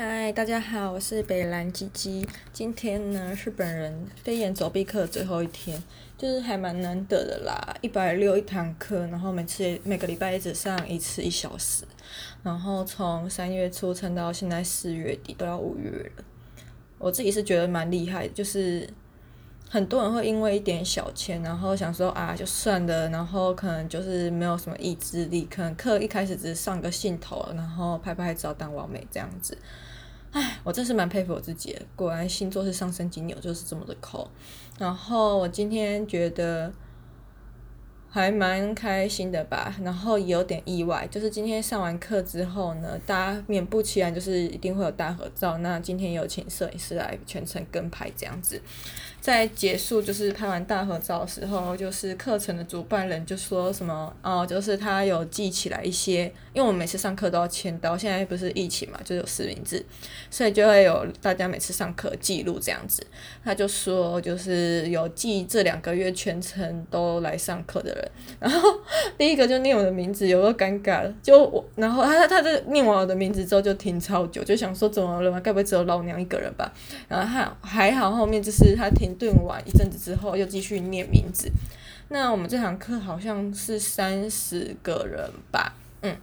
嗨，大家好，我是北蓝鸡鸡。今天呢是本人飞檐走壁课最后一天，就是还蛮难得的啦，一百六一堂课，然后每次每个礼拜一直上一次一小时，然后从三月初撑到现在四月底，都要五月了。我自己是觉得蛮厉害，就是。很多人会因为一点小钱，然后想说啊，就算了，然后可能就是没有什么意志力，可能课一开始只是上个兴头，然后拍拍照当完美这样子。唉，我真是蛮佩服我自己的，果然星座是上升金牛，就是这么的抠。然后我今天觉得。还蛮开心的吧，然后也有点意外，就是今天上完课之后呢，大家免不其然就是一定会有大合照。那今天有请摄影师来全程跟拍这样子，在结束就是拍完大合照的时候，就是课程的主办人就说什么哦，就是他有记起来一些，因为我们每次上课都要签到，现在不是疫情嘛，就有实名制，所以就会有大家每次上课记录这样子。他就说就是有记这两个月全程都来上课的人。然后第一个就念我的名字，有个尴尬，就我，然后他他他在念完我的名字之后就停超久，就想说怎么了嘛，该不会只有老娘一个人吧？然后还还好，后面就是他停顿完一阵子之后又继续念名字。那我们这堂课好像是三十个人吧，嗯，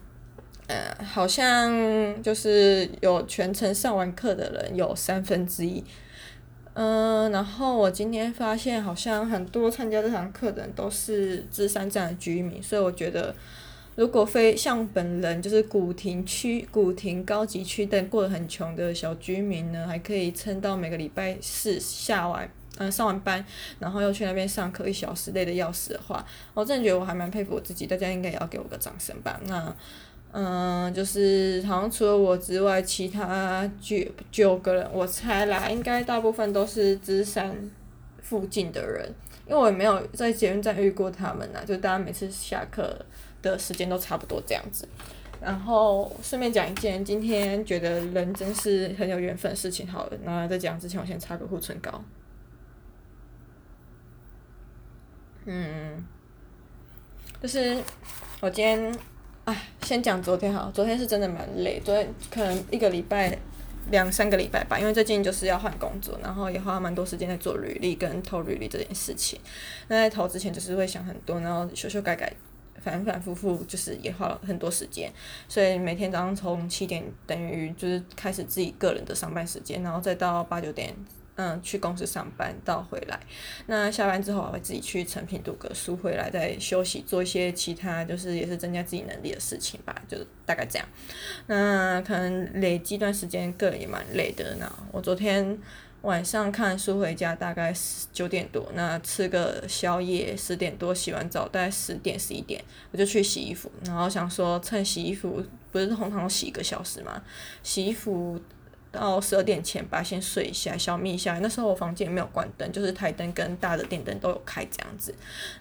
呃，好像就是有全程上完课的人有三分之一。嗯，然后我今天发现好像很多参加这堂课的人都是芝山站的居民，所以我觉得如果非像本人就是古亭区、古亭高级区但过得很穷的小居民呢，还可以撑到每个礼拜四下完嗯上完班，然后又去那边上课一小时累得要死的话，我真的觉得我还蛮佩服我自己，大家应该也要给我个掌声吧。那。嗯，就是好像除了我之外，其他九九个人，我猜啦，应该大部分都是芝山附近的人，因为我也没有在捷运站遇过他们呐，就大家每次下课的时间都差不多这样子。然后顺便讲一件今天觉得人真是很有缘分的事情，好了，那在讲之前，我先擦个护唇膏。嗯，就是我今天。哎，先讲昨天好，昨天是真的蛮累，昨天可能一个礼拜两三个礼拜吧，因为最近就是要换工作，然后也花蛮多时间在做履历跟投履历这件事情。那在投之前就是会想很多，然后修修改改，反反复复，就是也花了很多时间。所以每天早上从七点等于就是开始自己个人的上班时间，然后再到八九点。嗯，去公司上班到回来，那下班之后我会自己去诚品读个书，回来再休息，做一些其他就是也是增加自己能力的事情吧，就大概这样。那可能累积一段时间，个人也蛮累的。那我昨天晚上看书回家，大概九点多，那吃个宵夜，十点多洗完澡，大概十点十一点，我就去洗衣服，然后想说趁洗衣服不是通常洗一个小时嘛，洗衣服。到十二点前吧，先睡一下，小眯一下。那时候我房间没有关灯，就是台灯跟大的电灯都有开这样子。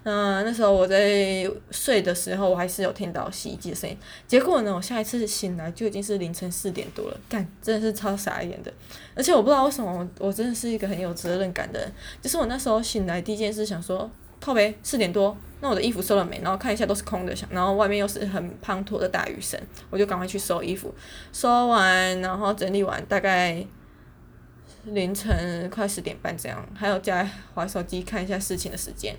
那那时候我在睡的时候，我还是有听到洗衣机的声音。结果呢，我下一次醒来就已经是凌晨四点多了，干，真的是超傻眼的。而且我不知道为什么，我真的是一个很有责任感的人。就是我那时候醒来第一件事想说。后边，四点多，那我的衣服收了没？然后看一下都是空的，然后外面又是很滂沱的大雨声，我就赶快去收衣服，收完然后整理完，大概凌晨快十点半这样，还有在划手机看一下事情的时间。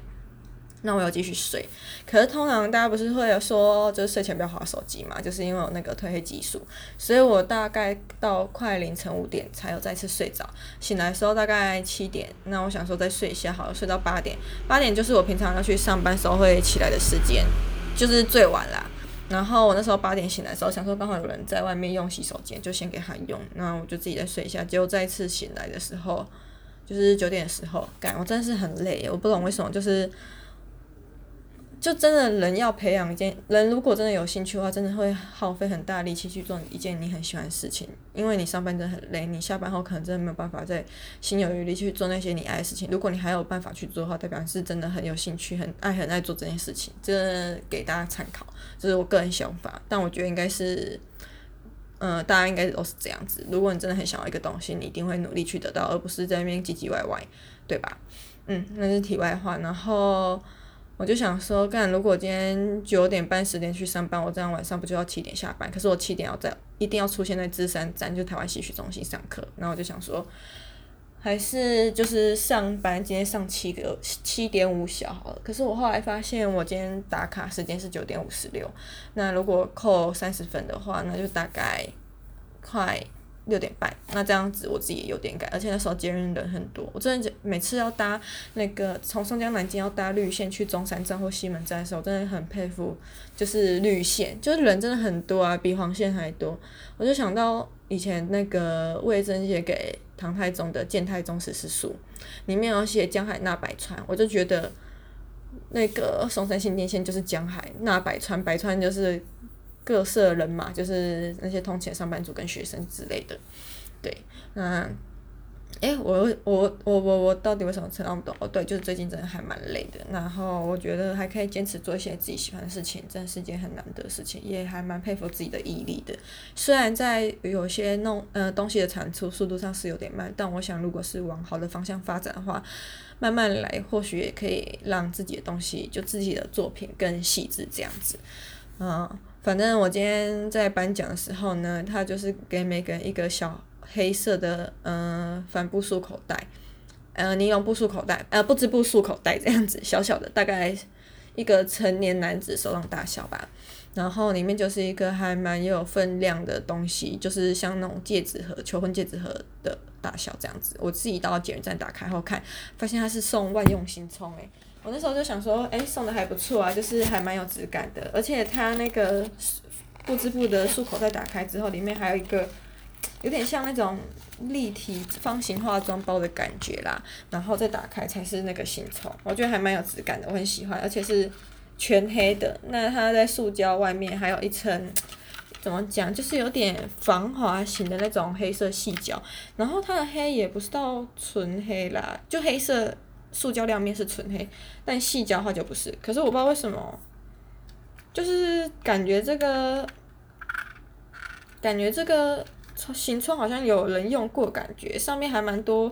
那我要继续睡，可是通常大家不是会有说，就是睡前不要划手机嘛，就是因为有那个褪黑激素，所以我大概到快凌晨五点才有再次睡着，醒来的时候大概七点，那我想说再睡一下好了，睡到八点，八点就是我平常要去上班时候会起来的时间，就是最晚啦。然后我那时候八点醒来的时候，想说刚好有人在外面用洗手间，就先给他用，那我就自己再睡一下。结果再次醒来的时候，就是九点的时候，干，我真的是很累，我不懂为什么，就是。就真的人要培养一件人，如果真的有兴趣的话，真的会耗费很大力气去做一件你很喜欢的事情。因为你上班真的很累，你下班后可能真的没有办法再心有余力去做那些你爱的事情。如果你还有办法去做的话，代表是真的很有兴趣、很爱、很爱做这件事情。这给大家参考，这是我个人想法。但我觉得应该是，嗯、呃，大家应该都是这样子。如果你真的很想要一个东西，你一定会努力去得到，而不是在那边唧唧歪歪，对吧？嗯，那是题外话。然后。我就想说，干，如果今天九点半十点去上班，我这样晚上不就要七点下班？可是我七点要在一定要出现在芝山站，就台湾戏曲中心上课。然后我就想说，还是就是上班，今天上七个七点五小好了。可是我后来发现，我今天打卡时间是九点五十六，那如果扣三十分的话，那就大概快。六点半，那这样子我自己也有点赶，而且那时候接人人很多，我真的每次要搭那个从松江南京要搭绿线去中山站或西门站的时候，我真的很佩服，就是绿线，就是人真的很多啊，比黄线还多。我就想到以前那个魏征写给唐太宗的《谏太宗十四书》，里面有写江海纳百川，我就觉得那个松山新店线就是江海纳百川，百川就是。各色人马，就是那些通勤上班族跟学生之类的，对，那，诶、我我我我我到底为什么撑那么多？哦，对，就是最近真的还蛮累的。然后我觉得还可以坚持做一些自己喜欢的事情，真的是件很难得的事情，也还蛮佩服自己的毅力的。虽然在有些弄呃东西的产出速度上是有点慢，但我想如果是往好的方向发展的话，慢慢来，或许也可以让自己的东西就自己的作品更细致这样子，嗯。反正我今天在颁奖的时候呢，他就是给每个人一个小黑色的嗯、帆布束口袋，呃尼龙布束口袋，呃不织布束口袋这样子，小小的，大概一个成年男子手掌大小吧。然后里面就是一个还蛮有分量的东西，就是像那种戒指盒、求婚戒指盒的大小这样子。我自己到捷运站打开后看，发现他是送万用新葱诶。我那时候就想说，哎、送的还不错啊，就是还蛮有质感的，而且它那个不织布的束口袋打开之后，里面还有一个 有点像那种立体方形化妆包的感觉啦，然后再打开才是那个新宠，我觉得还蛮有质感的，我很喜欢，而且是全黑的，那它在塑胶外面还有一层，怎么讲，就是有点防滑型的那种黑色细胶，然后它的黑也不是到纯黑啦，就黑色。塑胶亮面是纯黑，但细胶的话就不是。可是我不知道为什么，就是感觉这个，感觉这个新葱好像有人用过，感觉上面还蛮多，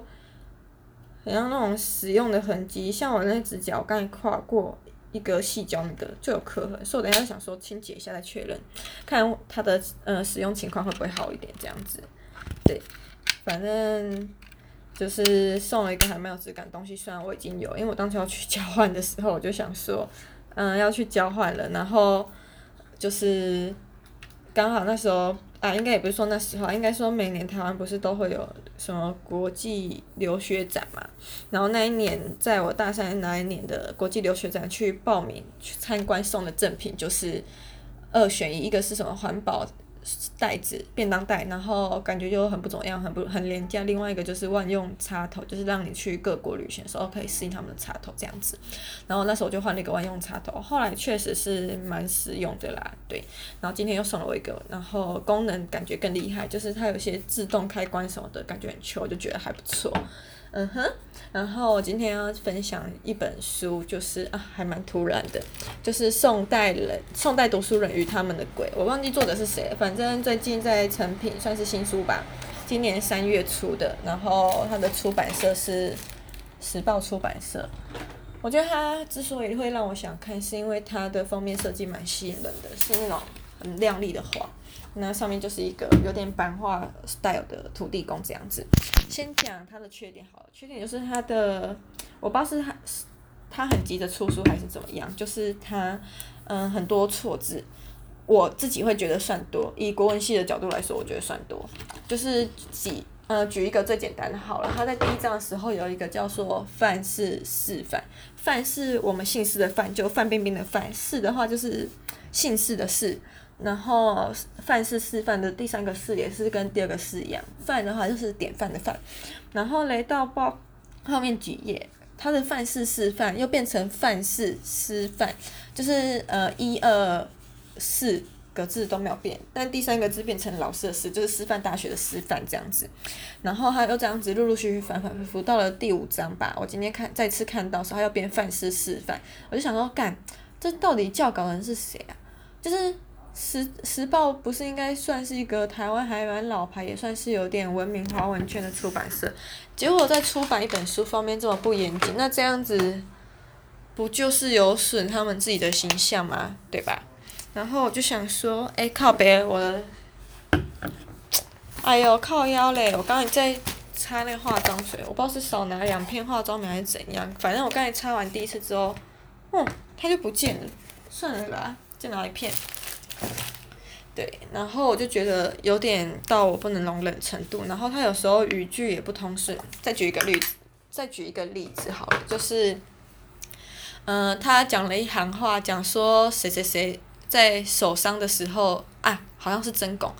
好像那种使用的痕迹。像我那只脚刚才跨过一个细胶，那个就有刻痕，所以我等下想说清洁一下再确认，看它的呃使用情况会不会好一点这样子。对，反正。就是送了一个还蛮有质感的东西，虽然我已经有，因为我当时要去交换的时候，我就想说，嗯，要去交换了，然后就是刚好那时候啊，应该也不是说那时候，应该说每年台湾不是都会有什么国际留学展嘛，然后那一年在我大三那一年的国际留学展去报名去参观，送的赠品就是二选一，一个是什么环保。袋子便当袋，然后感觉就很不怎么样，很不很廉价。另外一个就是万用插头，就是让你去各国旅行的时候可以适应他们的插头这样子。然后那时候我就换了一个万用插头，后来确实是蛮实用的啦，对。然后今天又送了我一个，然后功能感觉更厉害，就是它有些自动开关什么的，感觉很秋，我就觉得还不错。嗯哼，然后我今天要分享一本书，就是啊，还蛮突然的，就是宋代人宋代读书人与他们的鬼，我忘记作者是谁，反正最近在成品，算是新书吧，今年三月出的，然后它的出版社是时报出版社。我觉得它之所以会让我想看，是因为它的封面设计蛮吸引人的，是那种很亮丽的画。那上面就是一个有点版画 style 的土地公这样子。先讲他的缺点好了，缺点就是他的，我不知道是它，它很急着出书还是怎么样，就是他，嗯，很多错字，我自己会觉得算多。以国文系的角度来说，我觉得算多。就是几，呃，举一个最简单的好了，他在第一章的时候有一个叫做范式示范，范是我们姓氏的范，就范冰冰的范，式的话就是姓氏的氏。然后范式示范的第三个式也是跟第二个式一样，范的话就是典范的范。然后来到报后面几页，它的范式示范又变成范式师范，就是呃一二四个字都没有变，但第三个字变成老师的师，就是师范大学的师范这样子。然后他又这样子陆陆续续反反复复到了第五章吧，我今天看再次看到说他要变范式示范，我就想说干，这到底教稿人是谁啊？就是。时时报不是应该算是一个台湾还蛮老牌，也算是有点闻名华文圈的出版社，结果在出版一本书方面这么不严谨，那这样子不就是有损他们自己的形象吗？对吧？然后我就想说，哎、靠北，我的哎呦，靠腰嘞！我刚才在擦那个化妆水，我不知道是少拿两片化妆棉还是怎样，反正我刚才擦完第一次之后，嗯，它就不见了。算了吧，再拿一片。对，然后我就觉得有点到我不能容忍程度，然后他有时候语句也不通顺。再举一个例子，再举一个例子好了，就是，嗯、他讲了一行话，讲说谁谁谁在受伤的时候啊，好像是真拱，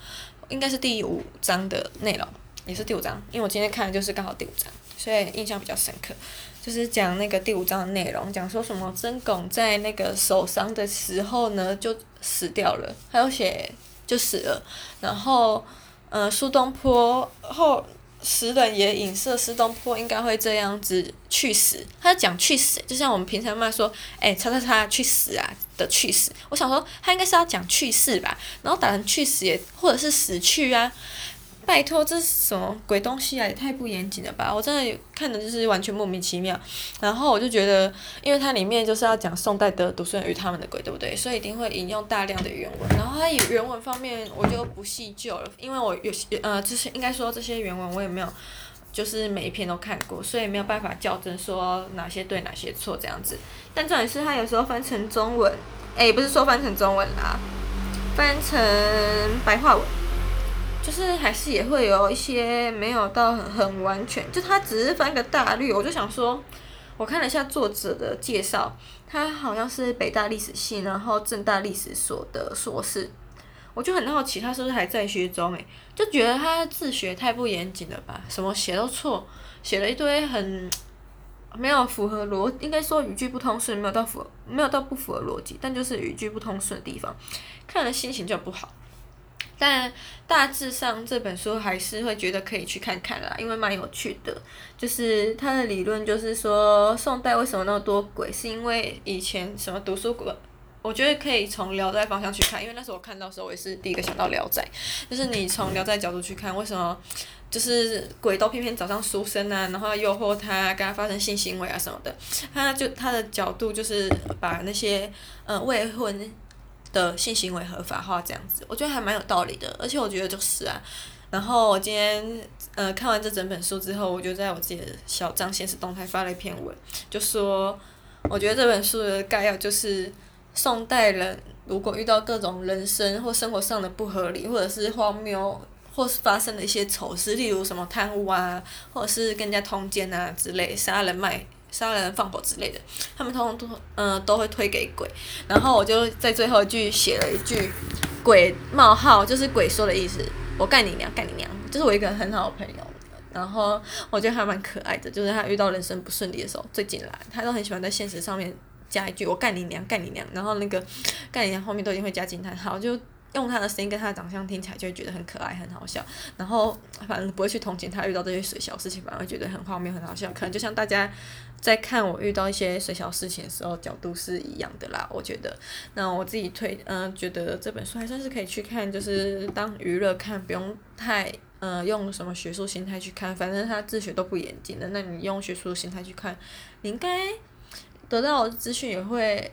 应该是第五章的内容，也是第五章，因为我今天看的就是刚好第五章，所以印象比较深刻。就是讲那个第五章的内容，讲说什么真拱在那个受伤的时候呢，就死掉了，还有写就死了，然后，呃，苏东坡后诗人也影射苏东坡应该会这样子去死，他讲去死，就像我们平常骂说，哎，叉叉叉去死啊的去死，我想说他应该是要讲去世吧，然后打成去死也或者是死去啊。拜托，这是什么鬼东西啊？也太不严谨了吧！我真的看的就是完全莫名其妙。然后我就觉得，因为它里面就是要讲宋代的读书人与他们的鬼，对不对？所以一定会引用大量的原文。然后它以原文方面我就不细究了，因为我有些呃，就是应该说这些原文我也没有，就是每一篇都看过，所以没有办法校正说哪些对哪些错这样子。但重点是它有时候翻成中文，诶，不是说翻成中文啦，翻成白话文。就是还是也会有一些没有到很很完全，就他只是翻个大略，我就想说，我看了一下作者的介绍，他好像是北大历史系，然后政大历史所的硕士，我就很好奇他是不是还在学中诶，就觉得他自学太不严谨了吧，什么写都错，写了一堆很没有符合逻，应该说语句不通顺，没有到符没有到不符合逻辑，但就是语句不通顺的地方，看了心情就不好。但大致上这本书还是会觉得可以去看看啦，因为蛮有趣的。就是他的理论就是说，宋代为什么那么多鬼，是因为以前什么读书馆，我觉得可以从《聊斋》方向去看，因为那时候我看到时候，我也是第一个想到《聊斋》，就是你从《聊斋》角度去看，为什么就是鬼都偏偏找上书生啊，然后诱惑他，跟他发生性行为啊什么的，他就他的角度就是把那些呃未婚。的性行为合法化这样子，我觉得还蛮有道理的，而且我觉得就是啊，然后我今天呃看完这整本书之后，我就在我自己的小帐限时动态发了一篇文，就说我觉得这本书的概要就是宋代人如果遇到各种人生或生活上的不合理，或者是荒谬，或是发生的一些丑事，例如什么贪污啊，或者是跟人家通奸啊之类，杀人卖。杀人放火之类的，他们通通都嗯、都会推给鬼，然后我就在最后一句写了一句“鬼冒号”，就是鬼说的意思，我干你娘，干你娘，就是我一个很好的朋友，然后我觉得还蛮可爱的，就是他遇到人生不顺利的时候，最近来他都很喜欢在现实上面加一句“我干你娘，干你娘”，然后那个干你娘后面都一定会加惊叹号，就。用他的声音跟他的长相听起来就会觉得很可爱很好笑，然后反正不会去同情他遇到这些水小事情，反而会觉得很荒谬很好笑。可能就像大家在看我遇到一些水小事情的时候角度是一样的啦，我觉得。那我自己推嗯、觉得这本书还算是可以去看，就是当娱乐看，不用太嗯、呃、用什么学术心态去看，反正他自学都不严谨的，那你用学术心态去看，你应该得到资讯也会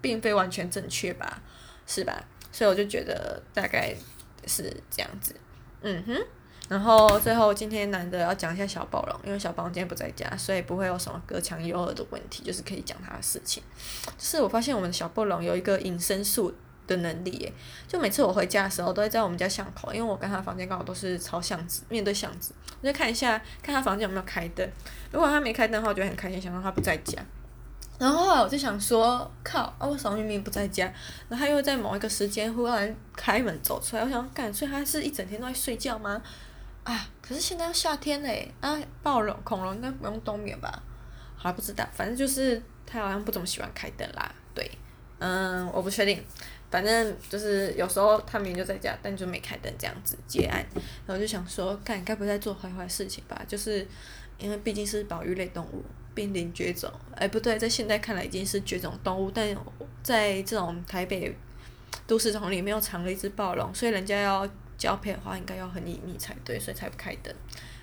并非完全正确吧，是吧？所以我就觉得大概是这样子，嗯哼，然后最后今天难得要讲一下小暴龙，因为小暴龙今天不在家，所以不会有什么隔墙有耳的问题，就是可以讲他的事情。就是我发现我们的小暴龙有一个隐身术的能力耶，就每次我回家的时候都会在我们家巷口，因为我跟他房间刚好都是朝巷子，面对巷子，我就看一下看他房间有没有开灯，如果他没开灯的话，我就很开心，想到他不在家。然后后来我就想说，靠，啊，为什么明明不在家？然后他又在某一个时间忽然开门走出来，我想，干，所以他是一整天都在睡觉吗？啊，可是现在要夏天嘞，啊，暴龙恐龙应该不用冬眠吧？还不知道，反正就是他好像不怎么喜欢开灯啦。对，嗯，我不确定，反正就是有时候他明明就在家，但就没开灯这样子结案。然后就想说，干，该不会在做坏坏事情吧？就是因为毕竟是保育类动物。濒临绝种，哎，不对，在现在看来已经是绝种动物，但在这种台北都市丛林里面又藏了一只暴龙，所以人家要交配的话，应该要很隐秘才对，所以才不开灯。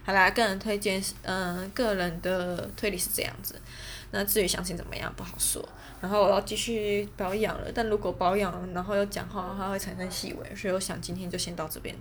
好啦，个人推荐是，嗯、个人的推理是这样子。那至于详情怎么样，不好说。然后我要继续保养了，但如果保养然后又讲话的话，会产生细微，所以我想今天就先到这边。